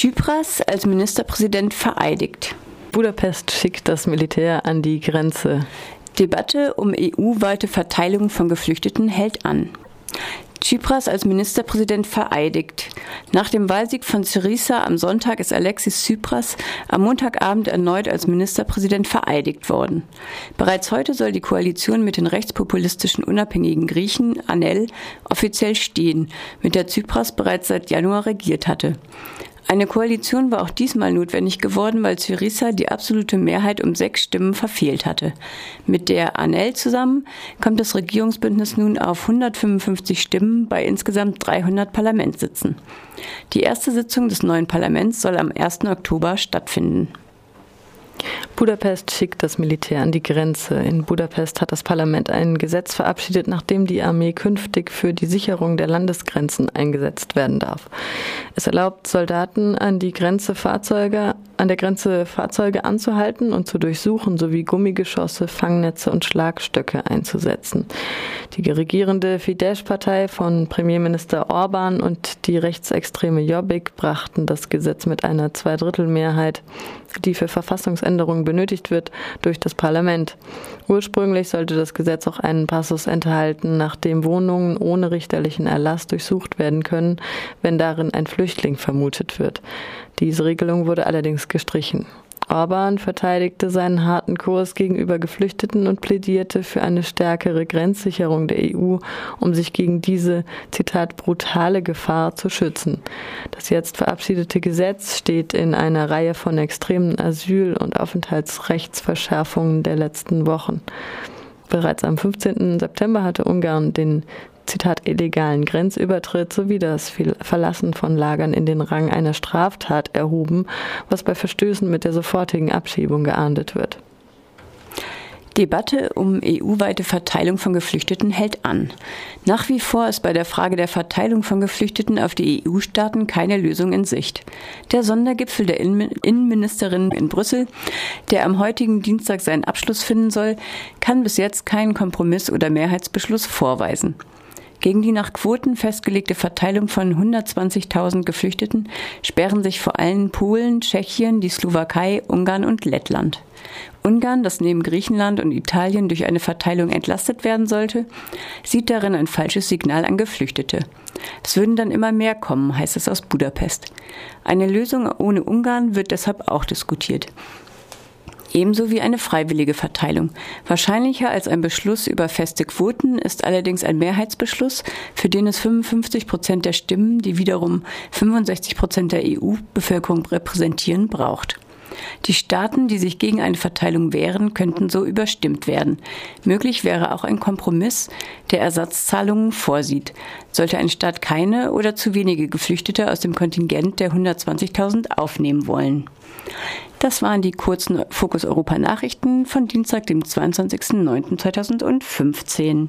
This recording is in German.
Tsipras als Ministerpräsident vereidigt. Budapest schickt das Militär an die Grenze. Debatte um EU-weite Verteilung von Geflüchteten hält an. Tsipras als Ministerpräsident vereidigt. Nach dem Wahlsieg von Syriza am Sonntag ist Alexis Tsipras am Montagabend erneut als Ministerpräsident vereidigt worden. Bereits heute soll die Koalition mit den rechtspopulistischen unabhängigen Griechen, ANEL, offiziell stehen, mit der Tsipras bereits seit Januar regiert hatte. Eine Koalition war auch diesmal notwendig geworden, weil Syriza die absolute Mehrheit um sechs Stimmen verfehlt hatte. Mit der ANEL zusammen kommt das Regierungsbündnis nun auf 155 Stimmen bei insgesamt 300 Parlamentssitzen. Die erste Sitzung des neuen Parlaments soll am 1. Oktober stattfinden. Budapest schickt das Militär an die Grenze. In Budapest hat das Parlament ein Gesetz verabschiedet, nachdem die Armee künftig für die Sicherung der Landesgrenzen eingesetzt werden darf. Es erlaubt Soldaten an die Grenze Fahrzeuge, an der Grenze Fahrzeuge anzuhalten und zu durchsuchen, sowie Gummigeschosse, Fangnetze und Schlagstöcke einzusetzen. Die regierende Fidesz-Partei von Premierminister Orban und die rechtsextreme Jobbik brachten das Gesetz mit einer Zweidrittelmehrheit, die für Verfassungsänderungen benötigt wird, durch das Parlament. Ursprünglich sollte das Gesetz auch einen Passus enthalten, nachdem Wohnungen ohne richterlichen Erlass durchsucht werden können, wenn darin ein Flüchtling vermutet wird. Diese Regelung wurde allerdings gestrichen. Orban verteidigte seinen harten Kurs gegenüber Geflüchteten und plädierte für eine stärkere Grenzsicherung der EU, um sich gegen diese, Zitat, brutale Gefahr zu schützen. Das jetzt verabschiedete Gesetz steht in einer Reihe von extremen Asyl- und Aufenthaltsrechtsverschärfungen der letzten Wochen. Bereits am 15. September hatte Ungarn den Zitat, illegalen Grenzübertritt sowie das Verlassen von Lagern in den Rang einer Straftat erhoben, was bei Verstößen mit der sofortigen Abschiebung geahndet wird. Debatte um EU-weite Verteilung von Geflüchteten hält an. Nach wie vor ist bei der Frage der Verteilung von Geflüchteten auf die EU-Staaten keine Lösung in Sicht. Der Sondergipfel der Innenministerin in Brüssel, der am heutigen Dienstag seinen Abschluss finden soll, kann bis jetzt keinen Kompromiss oder Mehrheitsbeschluss vorweisen. Gegen die nach Quoten festgelegte Verteilung von 120.000 Geflüchteten sperren sich vor allem Polen, Tschechien, die Slowakei, Ungarn und Lettland. Ungarn, das neben Griechenland und Italien durch eine Verteilung entlastet werden sollte, sieht darin ein falsches Signal an Geflüchtete. Es würden dann immer mehr kommen, heißt es aus Budapest. Eine Lösung ohne Ungarn wird deshalb auch diskutiert ebenso wie eine freiwillige Verteilung. Wahrscheinlicher als ein Beschluss über feste Quoten ist allerdings ein Mehrheitsbeschluss, für den es 55 Prozent der Stimmen, die wiederum 65 Prozent der EU-Bevölkerung repräsentieren, braucht. Die Staaten, die sich gegen eine Verteilung wehren, könnten so überstimmt werden. Möglich wäre auch ein Kompromiss, der Ersatzzahlungen vorsieht. Sollte ein Staat keine oder zu wenige Geflüchtete aus dem Kontingent der 120.000 aufnehmen wollen. Das waren die kurzen Fokus Europa Nachrichten von Dienstag, dem 22.09.2015.